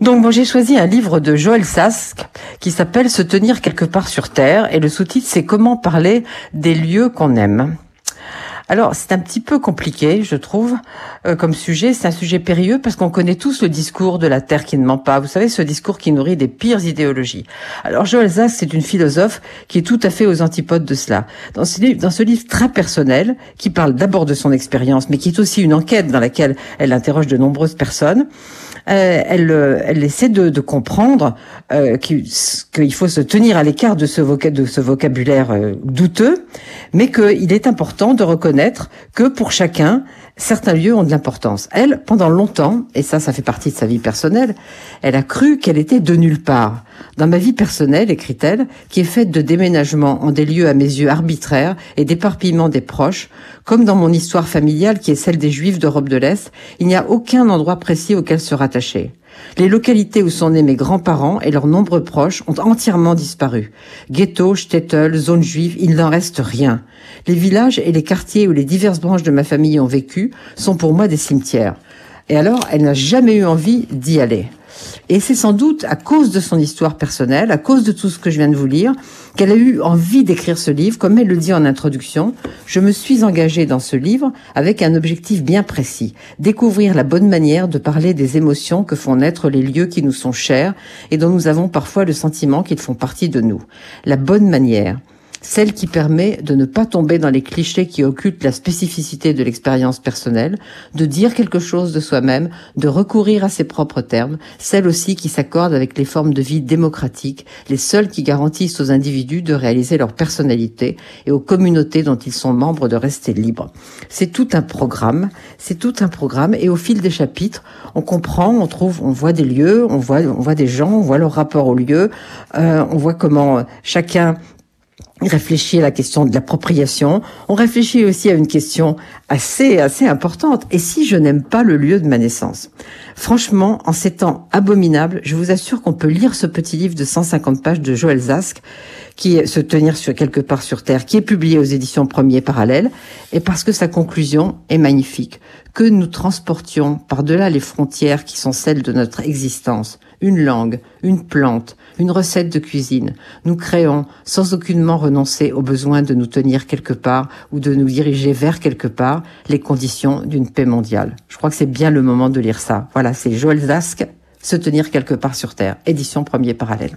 Donc moi j'ai choisi un livre de Joël Sask qui s'appelle Se tenir quelque part sur Terre et le sous-titre c'est Comment parler des lieux qu'on aime. Alors c'est un petit peu compliqué, je trouve, euh, comme sujet. C'est un sujet périlleux parce qu'on connaît tous le discours de la terre qui ne ment pas. Vous savez, ce discours qui nourrit des pires idéologies. Alors Joël Sask, c'est une philosophe qui est tout à fait aux antipodes de cela. Dans ce livre, dans ce livre très personnel, qui parle d'abord de son expérience, mais qui est aussi une enquête dans laquelle elle interroge de nombreuses personnes. Euh, elle, euh, elle essaie de, de comprendre euh, qu'il faut se tenir à l'écart de ce, de ce vocabulaire douteux, mais qu'il est important de reconnaître que pour chacun, certains lieux ont de l'importance. Elle, pendant longtemps, et ça, ça fait partie de sa vie personnelle, elle a cru qu'elle était de nulle part. Dans ma vie personnelle, écrit-elle, qui est faite de déménagements en des lieux à mes yeux arbitraires et d'éparpillement des proches, comme dans mon histoire familiale qui est celle des Juifs d'Europe de l'Est, il n'y a aucun endroit précis auquel se rattacher. Les localités où sont nés mes grands-parents et leurs nombreux proches ont entièrement disparu. Ghetto, shtetl, zone juive, il n'en reste rien. Les villages et les quartiers où les diverses branches de ma famille ont vécu sont pour moi des cimetières. Et alors, elle n'a jamais eu envie d'y aller. Et c'est sans doute à cause de son histoire personnelle, à cause de tout ce que je viens de vous lire, qu'elle a eu envie d'écrire ce livre. Comme elle le dit en introduction, je me suis engagée dans ce livre avec un objectif bien précis, découvrir la bonne manière de parler des émotions que font naître les lieux qui nous sont chers et dont nous avons parfois le sentiment qu'ils font partie de nous. La bonne manière celle qui permet de ne pas tomber dans les clichés qui occultent la spécificité de l'expérience personnelle, de dire quelque chose de soi-même, de recourir à ses propres termes, celle aussi qui s'accorde avec les formes de vie démocratiques, les seules qui garantissent aux individus de réaliser leur personnalité et aux communautés dont ils sont membres de rester libres. C'est tout un programme, c'est tout un programme et au fil des chapitres, on comprend, on trouve, on voit des lieux, on voit, on voit des gens, on voit leur rapport aux lieux, euh, on voit comment chacun réfléchit à la question de l'appropriation. On réfléchit aussi à une question assez, assez importante. Et si je n'aime pas le lieu de ma naissance? Franchement, en ces temps abominables, je vous assure qu'on peut lire ce petit livre de 150 pages de Joël Zask, qui est Se tenir sur quelque part sur terre, qui est publié aux éditions Premier Parallèle, et parce que sa conclusion est magnifique. Que nous transportions par-delà les frontières qui sont celles de notre existence, une langue, une plante, une recette de cuisine. Nous créons, sans aucunement renoncer au besoin de nous tenir quelque part ou de nous diriger vers quelque part, les conditions d'une paix mondiale. Je crois que c'est bien le moment de lire ça. Voilà, c'est Joël Zask, Se tenir quelque part sur Terre, édition Premier Parallèle.